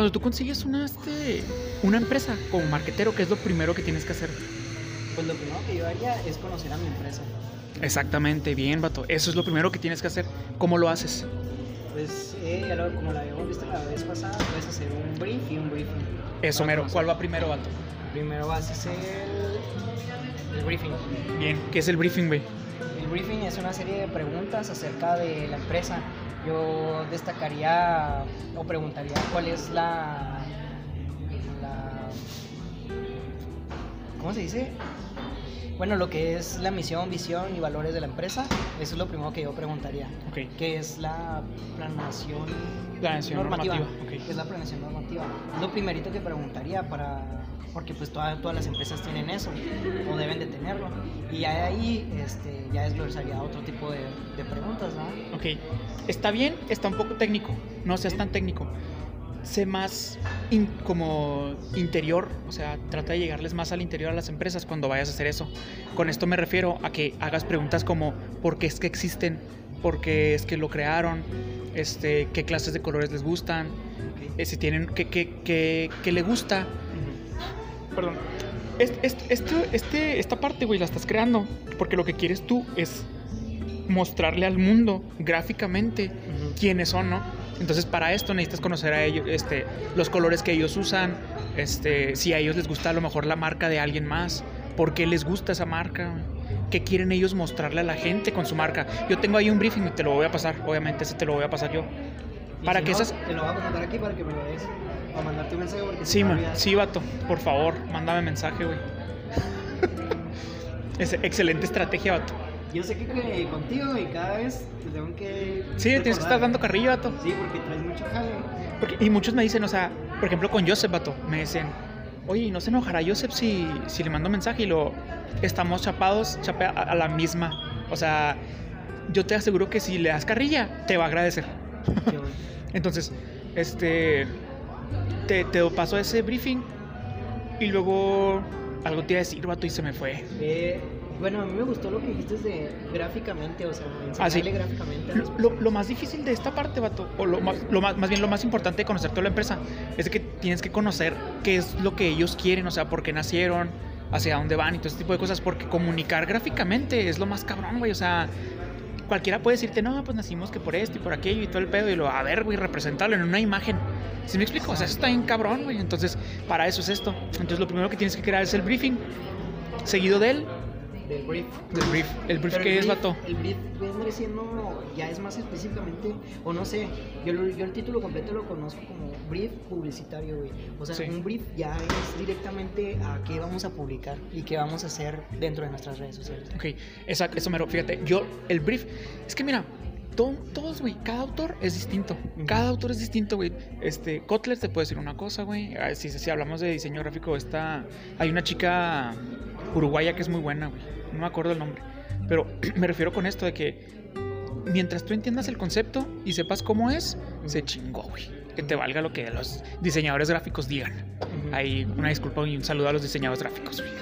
Cuando tú consigues una, este, una empresa como marquetero, ¿qué es lo primero que tienes que hacer? Pues lo primero que yo haría es conocer a mi empresa. Exactamente, bien, vato. Eso es lo primero que tienes que hacer. ¿Cómo lo haces? Pues eh, ya lo- como la habíamos visto la vez pasada, puedes hacer un brief y un briefing. Eso, mero. ¿Cuál va primero, vato? Primero vas a hacer el, el briefing. Bien. ¿Qué es el briefing, güey? El briefing es una serie de preguntas acerca de la empresa. Yo destacaría o preguntaría cuál es la, la ¿cómo se dice? Bueno, lo que es la misión, visión y valores de la empresa, eso es lo primero que yo preguntaría. ¿Qué es la planeación, Planeación normativa. ¿Qué es la planeación normativa? Es lo primerito que preguntaría para porque pues toda- todas las empresas tienen eso o deben de tenerlo y ya de ahí este, ya desglosaría otro tipo de, de preguntas, ¿no? Ok. Está bien, está un poco técnico. No seas tan técnico. Sé más in- como interior, o sea, trata de llegarles más al interior a las empresas cuando vayas a hacer eso. Con esto me refiero a que hagas preguntas como ¿por qué es que existen? ¿Por qué es que lo crearon? Este, ¿Qué clases de colores les gustan? Eh, si tienen, ¿qué, qué, qué, qué le gusta? Perdón. Este, este, este- esta parte, güey, la estás creando porque lo que quieres tú es mostrarle al mundo gráficamente quiénes son, ¿no? Entonces para esto necesitas conocer a ellos, este, los colores que ellos usan, este, si a ellos les gusta a lo mejor la marca de alguien más, por qué les gusta esa marca, qué quieren ellos mostrarle a la gente con su marca. Yo tengo ahí un briefing y te lo voy a pasar, obviamente ese te lo voy a pasar yo. Para si que no, esas... Te lo voy a mandar aquí para que me lo des. O mandarte un mensaje porque Sí, man, sí, vato, por favor, mándame mensaje, güey. Es excelente estrategia, vato. Yo sé que, que contigo y cada vez te tengo que. Sí, tienes que estar dando carrillo, vato. Sí, porque traes mucho jale. Porque- y muchos me dicen, o sea, por ejemplo con Joseph, vato, me dicen, oye, ¿y ¿no se enojará Joseph si, si le mando mensaje y lo estamos chapados chape a, a la misma? O sea, yo te aseguro que si le das carrilla, te va a agradecer. Bueno. Entonces, este, te, te paso ese briefing y luego algo te iba a decir, vato, y se me fue. Eh, bueno, a mí me gustó lo que dijiste de gráficamente, o sea, Ah, sí. enseñarle gráficamente. Lo, lo- más difícil de esta parte, vato, o lo más, lo más, más bien lo más importante de conocer toda la empresa, es que tienes que conocer qué es lo que ellos quieren, o sea, por qué nacieron, hacia dónde van y todo ese tipo de cosas, porque comunicar gráficamente es lo más cabrón, güey, o sea, cualquiera puede decirte, no, pues nacimos que por esto y por aquello y todo el pedo, y lo, a ver, güey, representarlo en una imagen. ¿Sí me explico? O sea, eso está bien cabrón, güey, entonces, para eso es esto. Entonces, lo primero que tienes que crear es el briefing, seguido del, Del brief. del brief. ¿El brief qué es, vato? El brief vendría siendo, ya es más específicamente, o no sé, yo, yo el título completo lo conozco como brief publicitario, güey. O sea, Sí. un brief ya es directamente a qué vamos a publicar y qué vamos a hacer dentro de nuestras redes sociales. Ok, exacto, eso mero. Fíjate, yo, el brief, es que mira, to- todos, güey, cada autor es distinto. Cada autor es distinto, güey. Este, Kotler te puede decir una cosa, güey. Ah, Si, si hablamos de diseño gráfico, está, hay una chica uruguaya que es muy buena, güey. No me acuerdo el nombre. Pero me refiero con esto de que mientras tú entiendas el concepto y sepas cómo es, se chingó, güey. Que te valga lo que los diseñadores gráficos digan. Ujú. Ahí una disculpa y un saludo a los diseñadores gráficos. güey.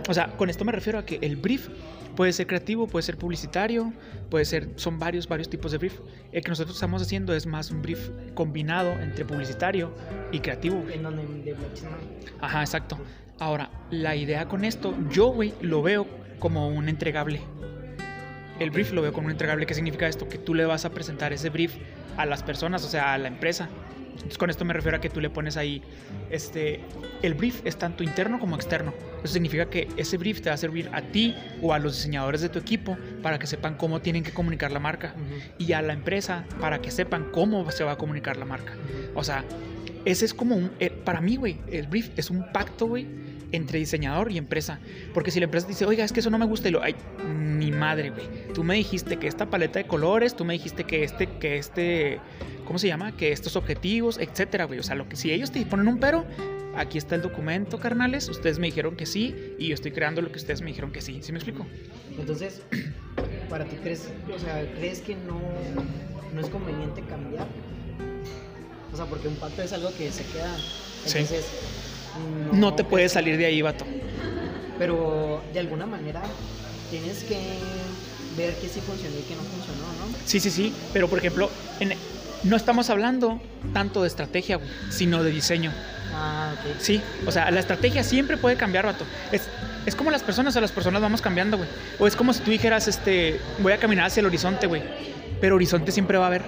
O sea, con esto me refiero a que el brief puede ser creativo, puede ser publicitario, puede ser, son varios, varios tipos de brief. El que nosotros estamos haciendo es más un brief combinado entre publicitario y creativo. En donde Ajá, exacto. Ahora, la idea con esto, yo, güey, lo veo como un entregable. El brief lo veo como un entregable. ¿Qué significa esto? Que tú le vas a presentar ese brief a las personas, o sea, a la empresa. Entonces, con esto me refiero a que tú le pones ahí, este, el brief es tanto interno como externo. Eso significa que ese brief te va a servir a ti o a los diseñadores de tu equipo para que sepan cómo tienen que comunicar la marca Ujú. y a la empresa para que sepan cómo se va a comunicar la marca. O sea, ese es como un. eh, para mí, güey, el brief es un pacto, güey, entre diseñador y empresa. Porque si la empresa dice, oiga, es que eso no me gusta, y lo. Ay, ni madre, güey. Tú me dijiste que esta paleta de colores, tú me dijiste que este, que este. ¿Cómo se llama? Que estos objetivos, etcétera, güey. O sea, lo que si ellos te ponen un pero, aquí está el documento, carnales. Ustedes me dijeron que sí, y yo estoy creando lo que ustedes me dijeron que sí. ¿Sí me explico? Entonces, para ti crees, o sea, crees que no, no es conveniente cambiar. O sea, porque un pacto es algo que se queda. Sí. No te puedes salir de ahí, vato. Pero de alguna manera tienes que ver que sí funcionó y que no funcionó, ¿no? Sí, sí, sí, pero por ejemplo, en, no estamos hablando tanto de estrategia, güey, sino de diseño. Ah, ok. Sí, o sea, la estrategia siempre puede cambiar, vato. Es, es como las personas, o las personas vamos cambiando, güey. O es como si tú dijeras, este, voy a caminar hacia el horizonte, güey. Pero horizonte siempre va a haber.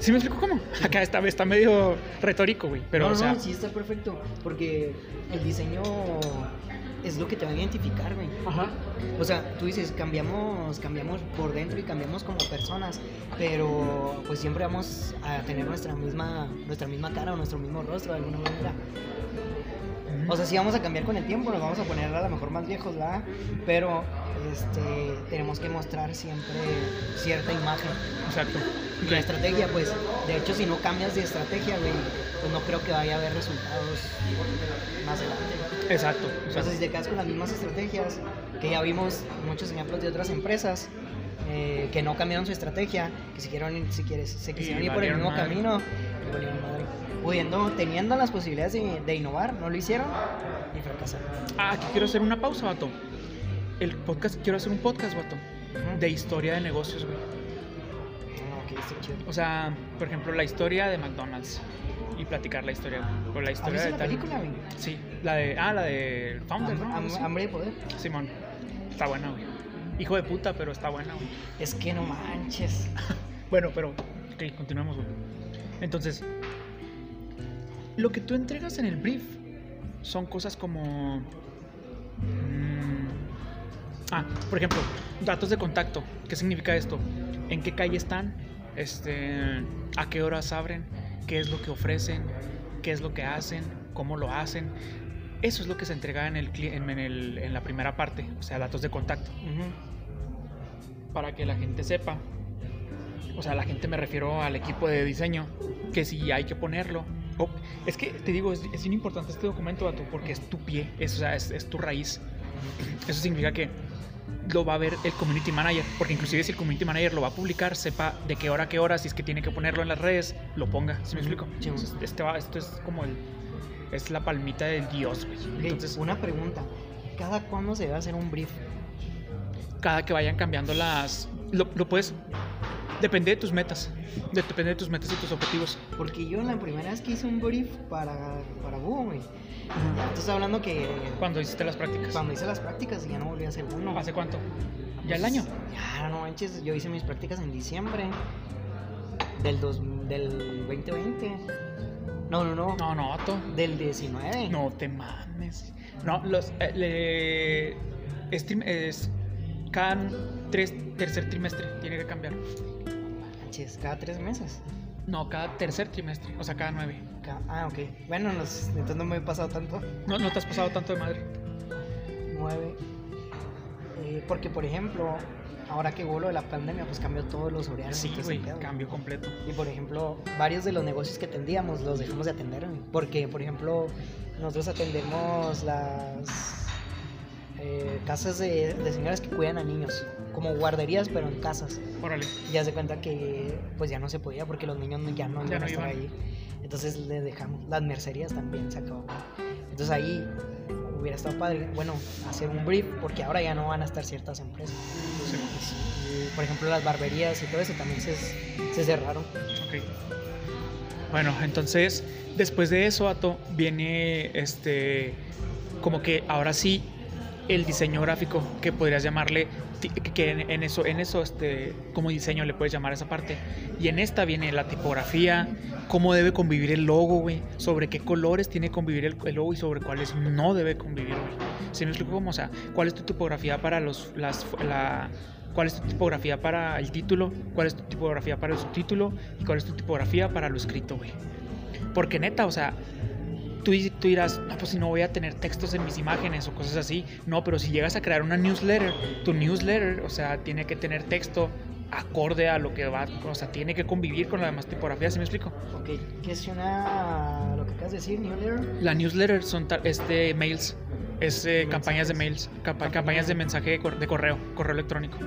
¿Sí me explico cómo? Acá está, está medio retórico, güey. Pero, no, o sea, no, sí está perfecto. Porque el diseño es lo que te va a identificar, güey. ajá. O sea, tú dices, cambiamos, cambiamos por dentro y cambiamos como personas, pero pues siempre vamos a tener nuestra misma, nuestra misma cara o nuestro mismo rostro de alguna manera. O sea, sí vamos a cambiar con el tiempo, nos vamos a poner a lo mejor más viejos, ¿verdad? Pero este, tenemos que mostrar siempre cierta imagen. Exacto. Y la estrategia, pues, de hecho, si no cambias de estrategia, güey, pues no creo que vaya a haber resultados más adelante. Exacto. O sea, exacto. si te quedas con las mismas estrategias, que ya vimos muchos ejemplos de otras empresas eh, que no cambiaron su estrategia, que siguieron, si quieres, se quisieron ir por el mismo madre. camino, y valieron madre. Pudiendo, teniendo las posibilidades de, de innovar, no lo hicieron y fracasaron. Ah, aquí quiero hacer una pausa, vato. El podcast, quiero hacer un podcast, vato. Ujú. De historia de negocios, güey. Ah, está chido. O sea, por ejemplo, la historia de McDonald's. Y platicar la historia, güey. O la ¿Has historia de la tal- película, güey? Sí, la de. Ah, la de Founder, ¿no? Sí. Hambre de poder. Simón. Está buena, güey. Hijo de puta, pero está buena, güey. Es que no manches. Bueno, pero. Ok, continuemos, güey. Entonces. Lo que tú entregas en el brief son cosas como. mm, ah, por ejemplo, datos de contacto. ¿Qué significa esto? ¿En qué calle están? Este, ¿A qué horas abren? ¿Qué es lo que ofrecen? ¿Qué es lo que hacen? ¿Cómo lo hacen? Eso es lo que se entrega en, el, en, el- en la primera parte, o sea, datos de contacto para que la gente sepa. O sea, la gente me refiero al equipo de diseño, que si hay que ponerlo. Es que te digo, es, es bien importante este documento, vato, porque es tu pie, es, o sea, es, es tu raíz. Eso significa que lo va a ver el community manager, porque inclusive si el community manager lo va a publicar, sepa de qué hora a qué hora, si es que tiene que ponerlo en las redes, lo ponga. ¿Sí me explico? Sí. Entonces, este va- esto es como el. Es la palmita del dios, güey. Entonces, una pregunta. ¿Cada cuándo se debe hacer un brief? cada que vayan cambiando las... Lo, lo puedes... Depende de tus metas. de- depende de tus metas y tus objetivos. Porque yo la primera vez que hice un brief para, para Búho, güey. Ya, estás hablando que Cuando hiciste las prácticas. cuando hice las prácticas ya no volví a hacer uno. ¿Hace cuánto? ¿Ya el Pues, año? Ya, no manches. Yo hice mis prácticas en diciembre del, dos, del 2020. No, no, no. No, no, vato. Del 19. No te mames. No, los... eh, le- es, es cada tres, tercer trimestre tiene que cambiar. Manches, cada tres meses. No, cada tercer trimestre. O sea, cada nueve. Ca- Ah, ok. Bueno, nos- entonces no me he pasado tanto. No, no te has pasado tanto de madre. 9. Eh, porque, por ejemplo, ahora que hubo lo de la pandemia, pues cambió todos los horarios. Sí, güey. Cambio completo. Y por ejemplo, varios de los negocios que atendíamos los dejamos de atender. Porque, por ejemplo, nosotros atendemos las eh, casas de, de señoras que cuidan a niños, como guarderías, pero en casas. Órale. Y ya se cuenta que pues ya no se podía porque los niños no- ya no iban a estar ahí. Entonces le dejamos. Las mercerías también se acabaron. Entonces ahí hubiera estado padre, bueno, hacer un brief porque ahora ya no van a estar ciertas empresas. Sí. Y, por ejemplo, las barberías y todo eso también se, se cerraron. Ok. Bueno, entonces, después de eso, Ato, viene este. Como que ahora sí, el diseño gráfico, que podrías llamarle. Que en, eso, en eso, este, como diseño le puedes llamar esa parte. Y en esta viene la tipografía, cómo debe convivir el logo, güey. Sobre qué colores tiene que convivir el, el logo y sobre cuáles no debe convivir, güey. ¿Sí me explico cómo? O sea, ¿cuál es tu tipografía para los, las, la, cuál es tu tipografía para el título, cuál es tu tipografía para el subtítulo y cuál es tu tipografía para lo escrito, güey. Porque neta, o sea, tú, tú dirás, no, pues si no voy a tener textos en mis imágenes o cosas así. No, pero si llegas a crear una newsletter, tu newsletter, o sea, tiene que tener texto acorde a lo que va, o sea, tiene que convivir con las demás tipografías, ¿sí me explico? Ok, ¿qué es una. lo que acabas de decir, Newletter? La newsletter son este, mails, es eh, campañas de mails, campañas de mensaje de, cor- de correo, correo electrónico.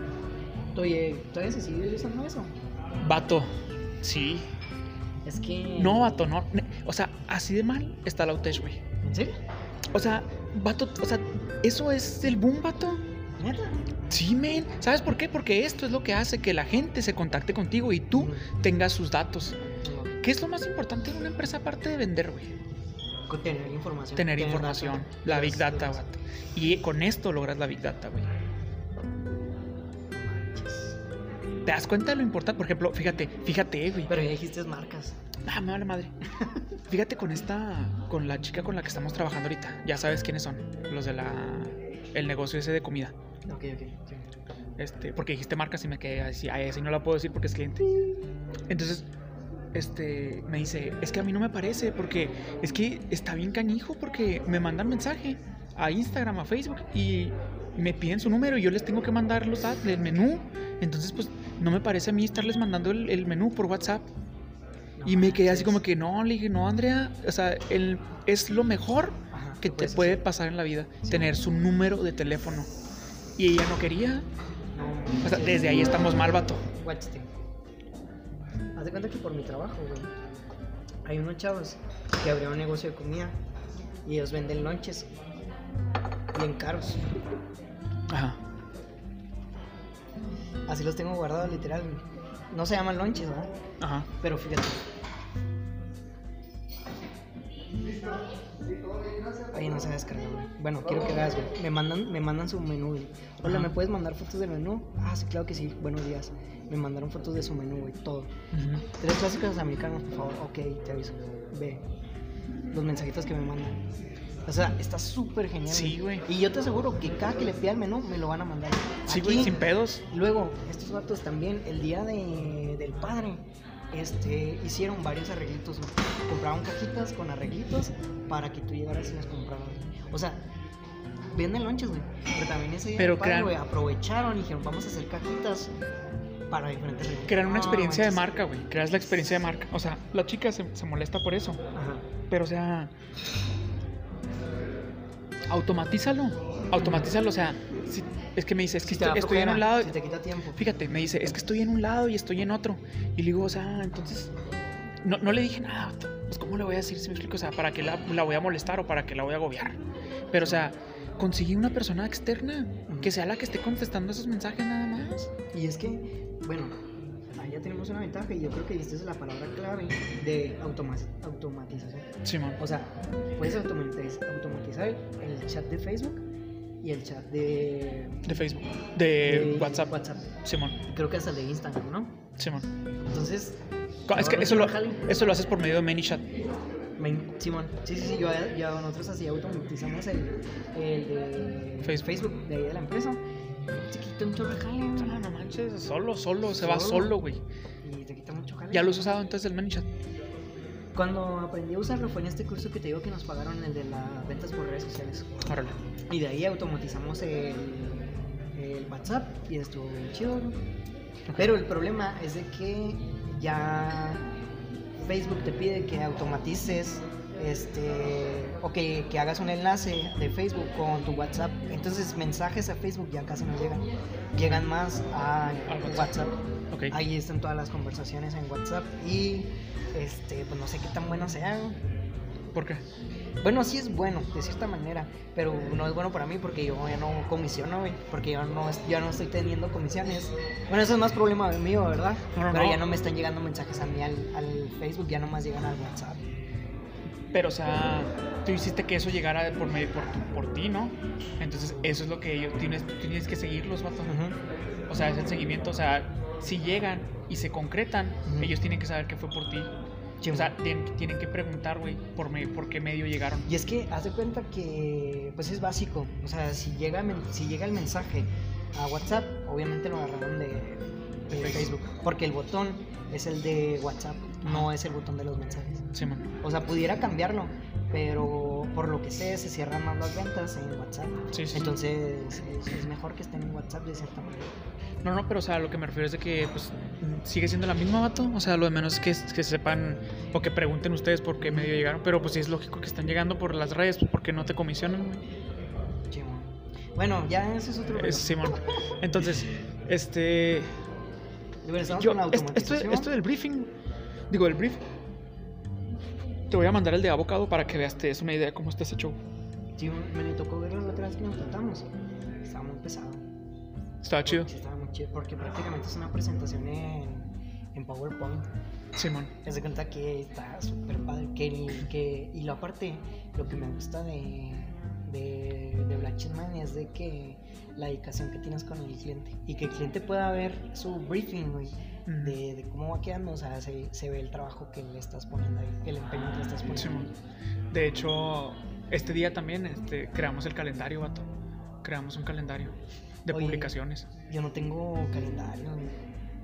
Oye, ¿todavía se sigue usando eso? Vato, sí. Es que. No, vato, no. O sea, así de mal está la Outage, güey. ¿En serio? O sea, vato, o sea, eso es el boom, vato. ¿Neta? Sí, men. ¿Sabes por qué? Porque esto es lo que hace que la gente se contacte contigo y tú tengas sus datos. ¿Qué es lo más importante en una empresa aparte de vender, güey? Tener información. Tener información, data. la Big Data, vato. Y con esto logras la Big Data, güey. ¿Te das cuenta de lo importante? Por ejemplo, fíjate, fíjate, güey. Pero ya dijiste marcas. Ah, me vale madre. Fíjate con esta, con la chica con la que estamos trabajando ahorita. Ya sabes quiénes son, los de la, el negocio ese de comida. Ok, ok. sí. Este, porque dijiste marcas y me quedé así, ay, así no la puedo decir porque es cliente. Entonces, este, me dice, es que a mí no me parece porque es que está bien canijo porque me mandan mensaje a Instagram, a Facebook y me piden su número y yo les tengo que mandar los datos del menú. Entonces, pues, no me parece a mí estarles mandando el, el menú por WhatsApp. No y me quedé así como que, no, le dije, no, Andrea, o sea, el, es lo mejor Ajá, que ¿qué te puede hacer? pasar en la vida, Sí. tener su número de teléfono. Y ella no quería. No, O sea, desde ahí estamos mal, vato. Haz de cuenta que por mi trabajo, güey, hay unos chavos que abrieron un negocio de comida y ellos venden lonches bien caros. Ajá. Así los tengo guardados, literal. No se llaman lonches, ¿verdad? Ajá. Pero fíjate. Ahí no se descarga, güey. Bueno, quiero que veas, güey. Me mandan, me mandan su menú, güey. Hola. ¿me puedes mandar fotos del menú? Ah, sí, claro que sí. Buenos días. Me mandaron fotos de su menú, güey. Todo. Tres clásicos americanos, por favor. Ok, te aviso. Ve. Los mensajitos que me mandan. O sea, está súper genial. Sí, güey. Y yo te aseguro que cada que le pida el menú, me lo van a mandar. Sí, güey, sin pedos. Luego, estos vatos también, el día de, del padre, este, hicieron varios arreglitos. güey. Compraron cajitas con arreglitos para que tú llegaras y las compraras. O sea, venden lonches, güey. Pero también ese día Pero del padre, crean- güey, aprovecharon y dijeron, vamos a hacer cajitas para diferentes. Crear una No, experiencia de marca, güey. Creas la experiencia de marca. O sea, la chica se, se molesta por eso. Ajá. Pero, o sea. Automatízalo. Automatízalo. O sea, si- es que me dice, es que Si estoy, estoy en un lado. Si te quita tiempo. Fíjate, me dice, es que estoy en un lado y estoy en otro. Y le digo, o sea, entonces. No, no le dije nada, pues ¿cómo le voy a decir si me explico? O sea, ¿para qué la, la voy a molestar o para qué la voy a agobiar? Pero, o sea, conseguí una persona externa que sea la que esté contestando esos mensajes nada más. Y es que, bueno, ahí ya tenemos una ventaja y yo creo que esta es la palabra clave de automa- automatización. Simón. O sea, puedes automatiz- automatizar el chat de Facebook y el chat de, De Facebook. De, de WhatsApp. WhatsApp. Simón. Creo que hasta el de Instagram, ¿no? Simón. Entonces, Es que eso sí lo, eso lo haces por medio de ManyChat. Simón, sí, sí, sí, yo, yo- nosotros así automatizamos el, el de Facebook. de ahí de la empresa. Te quita un chorro de jale, güey. No, no manches, solo, solo, se va Solo. güey. Y te quita mucho jale. ¿Ya lo has usado entonces el ManyChat? Cuando aprendí a usarlo fue en este curso que te digo que nos pagaron, el de las ventas por redes sociales. Órale. Y de ahí automatizamos el, el WhatsApp y estuvo bien chido. ¿no? Pero el problema es de que ya Facebook te pide que automatices este o que, que hagas un enlace de Facebook con tu WhatsApp. Entonces mensajes a Facebook ya casi no llegan. Llegan más a WhatsApp. Ahí están todas las conversaciones en WhatsApp y este pues no sé qué tan bueno sea. ¿Por qué? Bueno, sí es bueno, de cierta manera, pero no es bueno para mí porque yo ya no comisiono, güey, porque yo no, ya no estoy teniendo comisiones. Bueno, eso es más problema mío, ¿verdad? No, no, pero no. ya no me están llegando mensajes a mí al, al Facebook, ya nomás llegan al WhatsApp. Pero, o sea, tú hiciste que eso llegara por, medio, por, tu- por ti, ¿no? Entonces, eso es lo que ellos tienes, tienes que seguirlos, vato. O sea, es el seguimiento. O sea, si llegan y se concretan, ellos tienen que saber que fue por ti. O sea, tienen, tienen que preguntar, güey, por, me- por qué medio llegaron. Y es que haz de cuenta que pues es básico. O sea, si llega, si llega el mensaje a WhatsApp, obviamente lo agarraron de, de Facebook. Porque el botón es el de WhatsApp, no es el botón de los mensajes. Simón. O sea, pudiera cambiarlo, pero por lo que sé, se cierran más las ventas en WhatsApp. Sí, sí, sí. Entonces, es, es mejor que estén en WhatsApp de cierta manera. No, no, pero o sea, lo que me refiero es de que pues sigue siendo la misma vato. O sea, lo de menos es que, que sepan o que pregunten ustedes por qué medio llegaron. Pero pues sí es lógico que están llegando por las redes, pues porque no te comisionan. Bueno, ya ese es otro. Es Simón. Entonces, este. Yo, con la est- esto, esto del briefing, digo, el brief, te voy a mandar el de abocado para que veas, te des una idea de cómo está ese show. Sí, me me tocó verlo la otra vez que nos tratamos. Estaba muy pesado. Estaba chido. Sí, estaba muy chido, porque prácticamente es una presentación en, en PowerPoint. Simón. Haz de cuenta que está súper padre. Que, que, y lo aparte, lo que me gusta de, de, de Black Man es de que la dedicación que tienes con el cliente y que el cliente pueda ver su briefing, güey, Mm. de, de cómo va quedando. O sea, se, se ve el trabajo que le estás poniendo ahí, el empeño que le estás poniendo. Simón. De hecho, este día también este, creamos el calendario, vato. Creamos un calendario de Oye. publicaciones. Yo no tengo calendario, güey.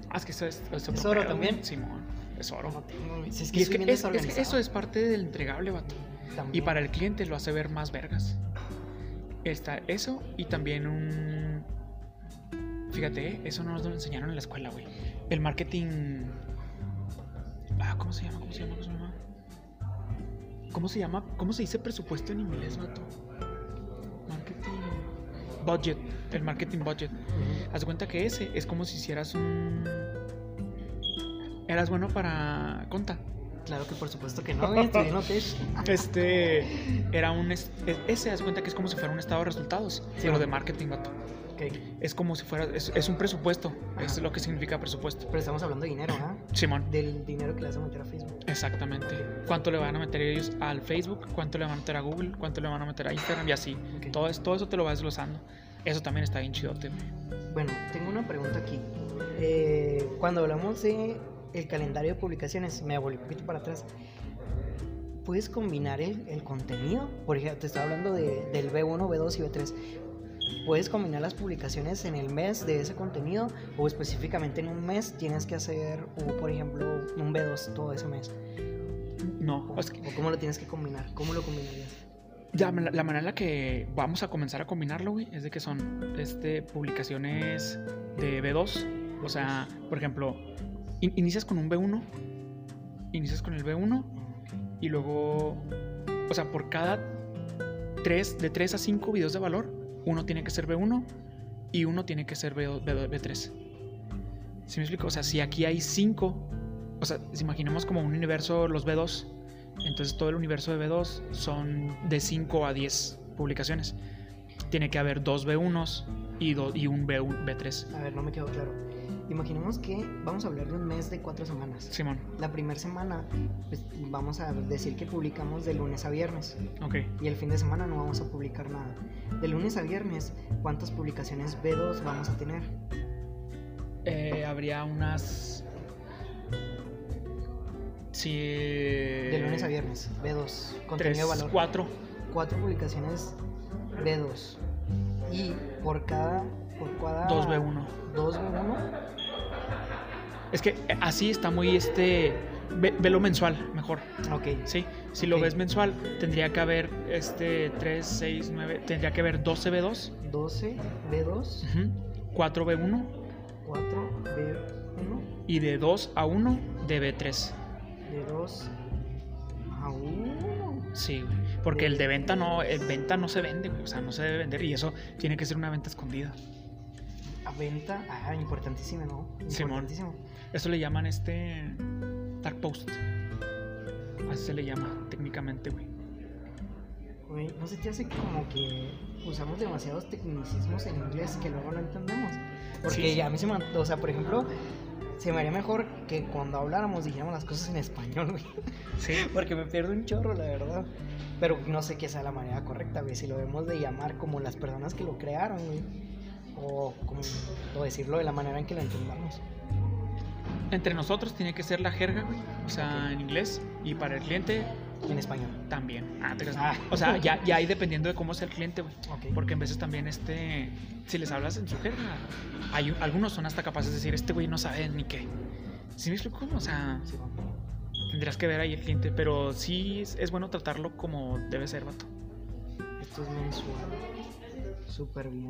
Ah, es que eso es, es, ¿Es oro también? Simón, es oro. No tengo. Si es Y que, es soy que, es- es que eso es parte del entregable, vato. Y También. para el cliente lo hace ver más vergas. Está eso y también un... Fíjate, eso no nos lo enseñaron en la escuela, güey. El marketing... Ah, ¿cómo se llama? ¿Cómo se llama? ¿Cómo se llama? ¿Cómo se llama? ¿Cómo se dice presupuesto en inglés, vato? Marketing... Budget. El marketing budget. Haz cuenta que ese es como si hicieras un... Eras bueno para conta. Claro que por supuesto que no. Estudié en. Este era un es- es- ese de cuenta que es como si fuera un estado de resultados, Sí, pero de marketing, vato. Ok. Es como si fuera es, es un presupuesto, es Ajá. lo que significa presupuesto. Pero estamos hablando de dinero, ¿ah? Simón, Del dinero que le vas a meter a Facebook. exactamente. ¿Cuánto le van a meter ellos al Facebook? ¿Cuánto le van a meter a Google? ¿Cuánto le van a meter a Instagram? Y así. Ok. Todo, es- todo eso te lo vas desglosando. Eso también está bien chidote. Bueno, tengo una pregunta aquí. Eh, cuando hablamos de el calendario de publicaciones, me volví un poquito para atrás. ¿Puedes combinar el, el contenido? Por ejemplo, te estaba hablando de- del B1, B2 y B3. ¿Puedes combinar las publicaciones en el mes de ese contenido? ¿O específicamente en un mes tienes que hacer, o, por ejemplo, un B2 todo ese mes? No, ¿O, es que o cómo lo tienes que combinar? ¿Cómo lo combinarías? la, la manera en la que vamos a comenzar a combinarlo, güey, es de que son este, publicaciones de B2. O sea, por ejemplo, in- inicias con un B1, inicias con el B1 y luego, o sea, por cada 3, de 3 a 5 videos de valor, uno tiene que ser B1 y uno tiene que ser B2, B2, B3. ¿Sí me explico? O sea, si aquí hay 5, o sea, si imaginemos como un universo los B2, entonces todo el universo de B2 son de 5 a 10 publicaciones. Tiene que haber dos B1s y, do- y un B1, B3. A ver, no me quedó claro. Imaginemos que vamos a hablar de un mes de cuatro semanas. Simón, La primera semana, pues vamos a decir que publicamos de lunes a viernes. ok. Y el fin de semana no vamos a publicar nada. De lunes a viernes, ¿cuántas publicaciones B2 vamos a tener? Eh, habría unas. Sí. De lunes a viernes, B2, contenido de valor. cuatro. Cuatro publicaciones B2. Y por cada. Por cada. Dos B1. Dos B1. Es que así está muy este. ve- velo mensual, mejor. Ok. Sí. Si lo Ok. ves mensual, tendría que haber este 3, 6, 9. Tendría que haber 12 B2, 12 B2, ujú, 4 B1 4 B1, y de 2 a 1 de B3. de 2 a 1. Sí, güey. Porque el de venta no, el venta no se vende, güey. O sea, no se debe vender. Y eso tiene que ser una venta escondida. Venta. Ah, importantísimo, ¿no? Simón. Importantísimo. Eso le llaman este dark post. Así se le llama técnicamente, güey. Güey, no se te hace como que usamos demasiados tecnicismos en inglés que luego no entendemos. Porque Sí. ya a mí se me. O sea, por ejemplo, se me haría mejor que cuando habláramos dijéramos las cosas en español, güey. Sí. Porque me pierdo un chorro, la verdad. Pero no sé qué sea la manera correcta, güey. Si lo debemos de llamar como las personas que lo crearon, güey. O, como, decirlo de la manera en que lo entendamos. Entre nosotros tiene que ser la jerga, güey. O sea, en inglés. Y para el cliente En español. también. Ah, te creas. Ah. O sea, ya, ya ahí dependiendo de cómo sea el cliente, güey. Ok. Porque en veces también este. Si les hablas en su jerga, hay, algunos son hasta capaces de decir, este güey no sabe ni qué. ¿Sí me explico? O sea, Sí, tendrás que ver ahí el cliente. Pero sí es, es bueno tratarlo como debe ser, vato. Esto es mensual. Súper bien.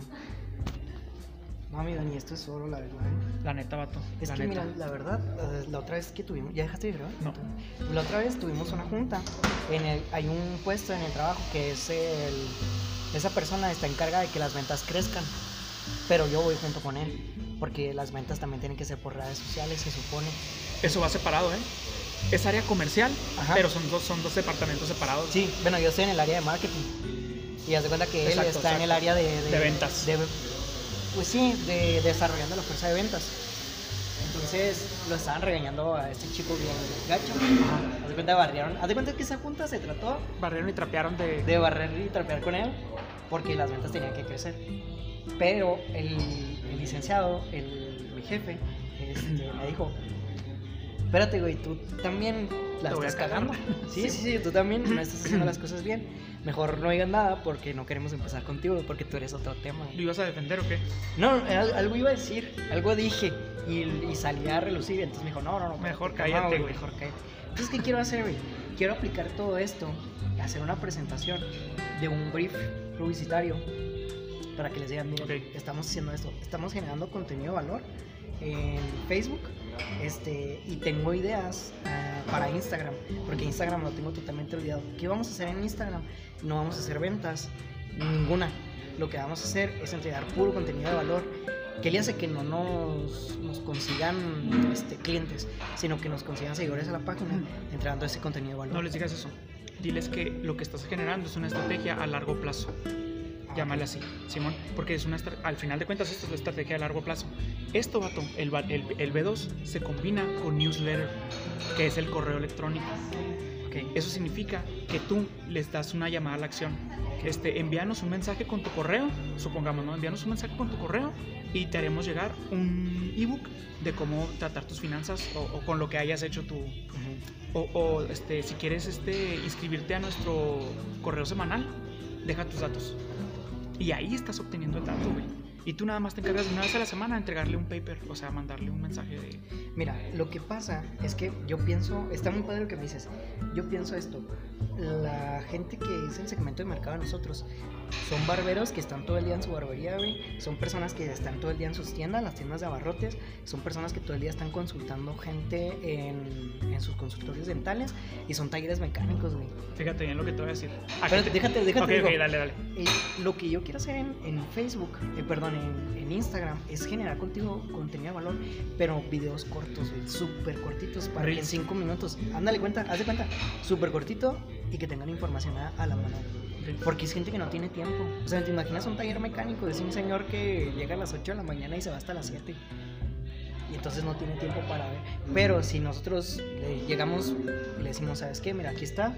No, mi Dani, esto es oro, la verdad. ¿eh? La neta, vato. Es la que, neta. mira, la verdad, eh, la otra vez que tuvimos. ¿Ya dejaste de grabar? No. La otra vez tuvimos una junta. En el, hay un puesto en el trabajo que es el. Esa persona está encargada de que las ventas crezcan. Pero yo voy junto con él. Porque las ventas también tienen que ser por redes sociales, se supone. Eso va separado, ¿eh? Es área comercial, Ajá. pero son dos, son dos departamentos separados. Sí, bueno, yo estoy en el área de marketing. Y haz de cuenta que él Exacto, está en el área de, De ventas. de- Pues sí, de, desarrollando la fuerza de ventas. Entonces lo estaban regañando a este chico bien gacho. Haz de cuenta, barrieron. Haz de cuenta que esa junta se trató Barrieron y trapearon de... de barrer y trapear con él porque las ventas tenían que crecer. Pero el, el licenciado, el, mi jefe, este, me dijo, espérate, güey, tú también la estás cagar". cagando. Sí, sí, sí, tú también no estás haciendo las cosas bien. Mejor no digas nada porque no queremos empezar contigo, porque tú eres otro tema. ¿Lo ibas a defender o qué? No, al- algo iba a decir, algo dije y, y salía a relucir. Entonces me dijo, no, no, no. Mejor cállate, güey. Mejor cállate. Entonces, ¿qué quiero hacer, güey? Quiero aplicar todo esto, hacer una presentación de un brief publicitario para que les digan, miren, Ok. estamos haciendo esto, estamos generando contenido de valor en Facebook este, y tengo ideas ah, para Instagram, porque Instagram lo tengo totalmente olvidado. ¿Qué vamos a hacer en Instagram? No vamos a hacer ventas, ninguna. Lo que vamos a hacer es entregar puro contenido de valor que le hace que no nos, nos consigan este, clientes, sino que nos consigan seguidores a la página entregando ese contenido de valor. No les digas eso. Diles que lo que estás generando es una estrategia a largo plazo. Llámala así, Simón. Porque es una al final de cuentas esto es la estrategia a largo plazo. Esto, vato, el, el, el B2 se combina con newsletter, que es el correo electrónico. Ok. Eso significa que tú les das una llamada a la acción. Este, envíanos un mensaje con tu correo, supongamos, ¿no? Envíanos un mensaje con tu correo y te haremos llegar un ebook de cómo tratar tus finanzas o, o con lo que hayas hecho tu, o, o, este, si quieres este, inscribirte a nuestro correo semanal, deja tus datos. Y ahí estás obteniendo el dato, güey. Y tú nada más te encargas una vez a la semana de entregarle un paper, o sea, mandarle un mensaje de... Mira, lo que pasa es que yo pienso, está muy padre lo que me dices, yo pienso esto, la gente que es el segmento de mercado de nosotros son barberos que están todo el día en su barbería, güey, son personas que están todo el día en sus tiendas, las tiendas de abarrotes, son personas que todo el día están consultando gente en, en sus consultorios dentales y son talleres mecánicos, güey. Fíjate bien lo que te voy a decir. ¿A Pero te- déjate, déjate, Ok, digo, ok, dale, dale. eh, lo que yo quiero hacer en, en Facebook, eh, perdón, en, en Instagram, es generar contigo contenido de valor, pero videos cortos, güey, súper cortitos, para que en. 5 minutos, ándale cuenta, haz de cuenta, súper cortito y que tengan información a, a la mano. Ok. Porque es gente que no tiene tiempo. O sea, te imaginas un taller mecánico, es un señor que llega a las 8 de la mañana y se va hasta las 7. Y entonces no tiene tiempo para ver. Pero si nosotros le llegamos y le decimos, ¿sabes qué? Mira, aquí está,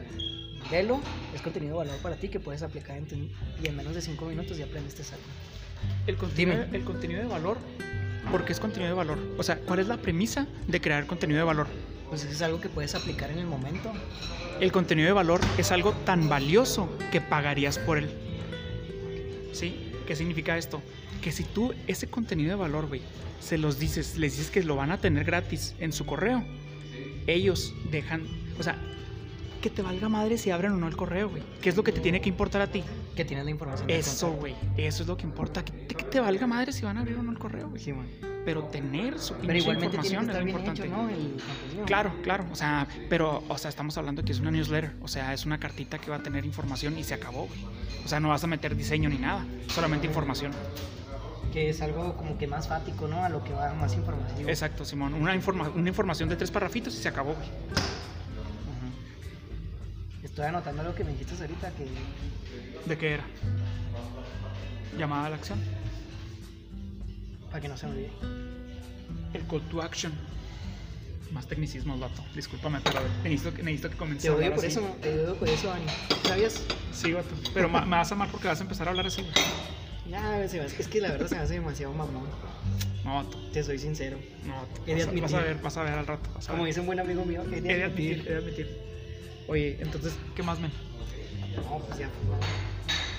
velo, es contenido de valor para ti que puedes aplicar en tu- y en menos de 5 minutos ya aprendiste algo. El contenido, Dime. el contenido de valor, ¿por qué es contenido de valor? O sea, ¿cuál es la premisa de crear contenido de valor? Pues es algo que puedes aplicar en el momento. El contenido de valor es algo tan valioso que pagarías por él. ¿Sí? ¿Qué significa esto? Que si tú ese contenido de valor, güey, se los dices, les dices que lo van a tener gratis en su correo, ellos dejan, o sea, que te valga madre si abren o no el correo, güey. ¿Qué es lo que te tiene que importar a ti? Que tienes la información. Eso, güey, eso es lo que importa. Que te, que te valga madre si van a abrir o no el correo, güey. Sí, man. Pero tener su Pero igualmente tiene que información es estar bien importante. hecho, ¿no? El contenido. Claro, claro, o sea, pero, o sea, estamos hablando que es una newsletter, o sea, es una cartita que va a tener información y se acabó, güey. O sea, no vas a meter diseño ni nada, solamente información. Que es algo como que más fático, ¿no? A lo que va más información. Exacto, Simón, una, informa- una información de tres parrafitos y se acabó, güey. Estoy anotando lo que me dijiste ahorita, que ¿De qué era? Llamada a la acción. Para que no se me olvide. El call to action. Más tecnicismos, vato. Discúlpame, pero necesito, necesito que comiences Te a odio hablar por así. eso, te odio por eso, Dani. ¿Sabías? Sí, vato. Pero me vas a amar porque vas a empezar a hablar así. Ya, se es que la verdad se me hace demasiado mamón. No, vato. Te soy sincero. No, vato. He de Vas a, vas a admitir. ver, vas a ver al rato. a Como ver. dice un buen amigo mío, he He de de admitir, admitir. he de admitir. Oye, entonces, ¿qué más, men? No, pues ya.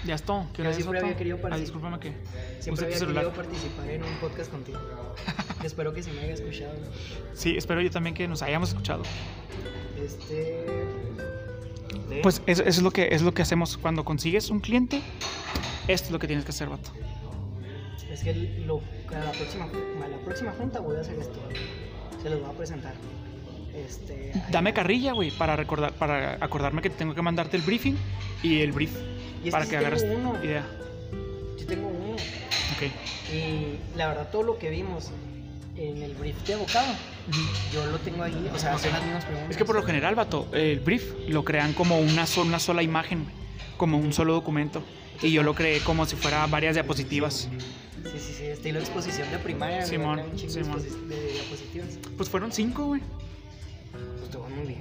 Ya es todo. ¿Qué Yo siempre había querido Ah, participar. discúlpame que. Siempre había querido participar en un podcast contigo. Espero que se me haya escuchado. Sí, espero yo también que nos hayamos escuchado. Este. de- Pues eso, eso es lo que es lo que hacemos cuando consigues un cliente. Esto es lo que tienes que hacer, vato. Es que lo, a, la próxima, a la próxima junta voy a hacer esto. Se los voy a presentar. Este, Dame carrilla, güey, para recordar, para acordarme que tengo que mandarte el briefing y el brief Y para que agarres uno. idea. Yo tengo uno. Ok. Y la verdad, todo lo que vimos en el brief de abocado, yo lo tengo ahí. O sea, son las mismas preguntas. Es que por lo general, vato, el brief lo crean como una, so- una sola imagen, como un solo documento. Y yo lo creé como si fuera varias diapositivas. Sí, sí, sí, estilo exposición de primaria. Simón, un Simón. de diapositivas. Pues fueron cinco, güey. Pues estuvo muy bien.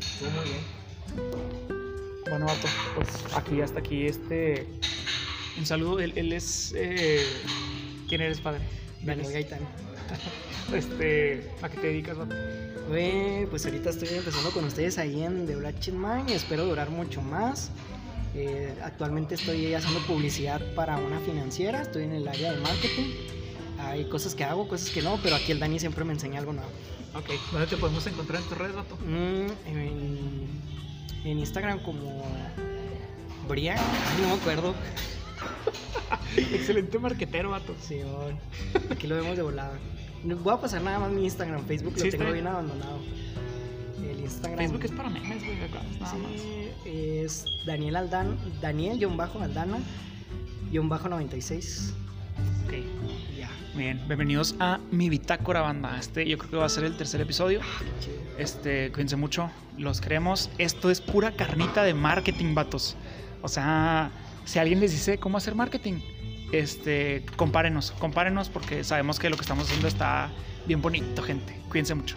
Estuvo muy bien. Bueno, vato, pues aquí hasta aquí este. Un saludo. Él, él es. eh, ¿Quién eres, padre? Daniel Gaitán. Este. ¿A qué te dedicas, vato? Güey, pues ahorita estoy empezando con ustedes ahí en The Black Mine y espero durar mucho más. Eh, actualmente estoy haciendo publicidad para una financiera, estoy en el área de marketing. Hay cosas que hago, cosas que no, pero aquí el Dani siempre me enseña algo nuevo. Ok. ¿Dónde te podemos encontrar en tus redes, vato? Mm, en, en Instagram como Brian, no me acuerdo. Excelente marquetero, vato. Sí, aquí lo vemos de volada. No Voy a pasar nada más mi Instagram, Facebook lo Sí, tengo bien. abandonado. El Instagram. Facebook es para memes, güey, acá, nada más. Es Daniel Aldana, Daniel-Aldana, 96. Ok. Ya. Bien, bienvenidos a mi bitácora banda. Este yo creo que va a ser el tercer episodio. Chido. Este, cuídense mucho, los queremos. Esto es pura carnita de marketing, vatos. O sea, si alguien les dice cómo hacer marketing, este, compárenos, compárenos porque sabemos que lo que estamos haciendo está bien bonito, gente. Cuídense mucho.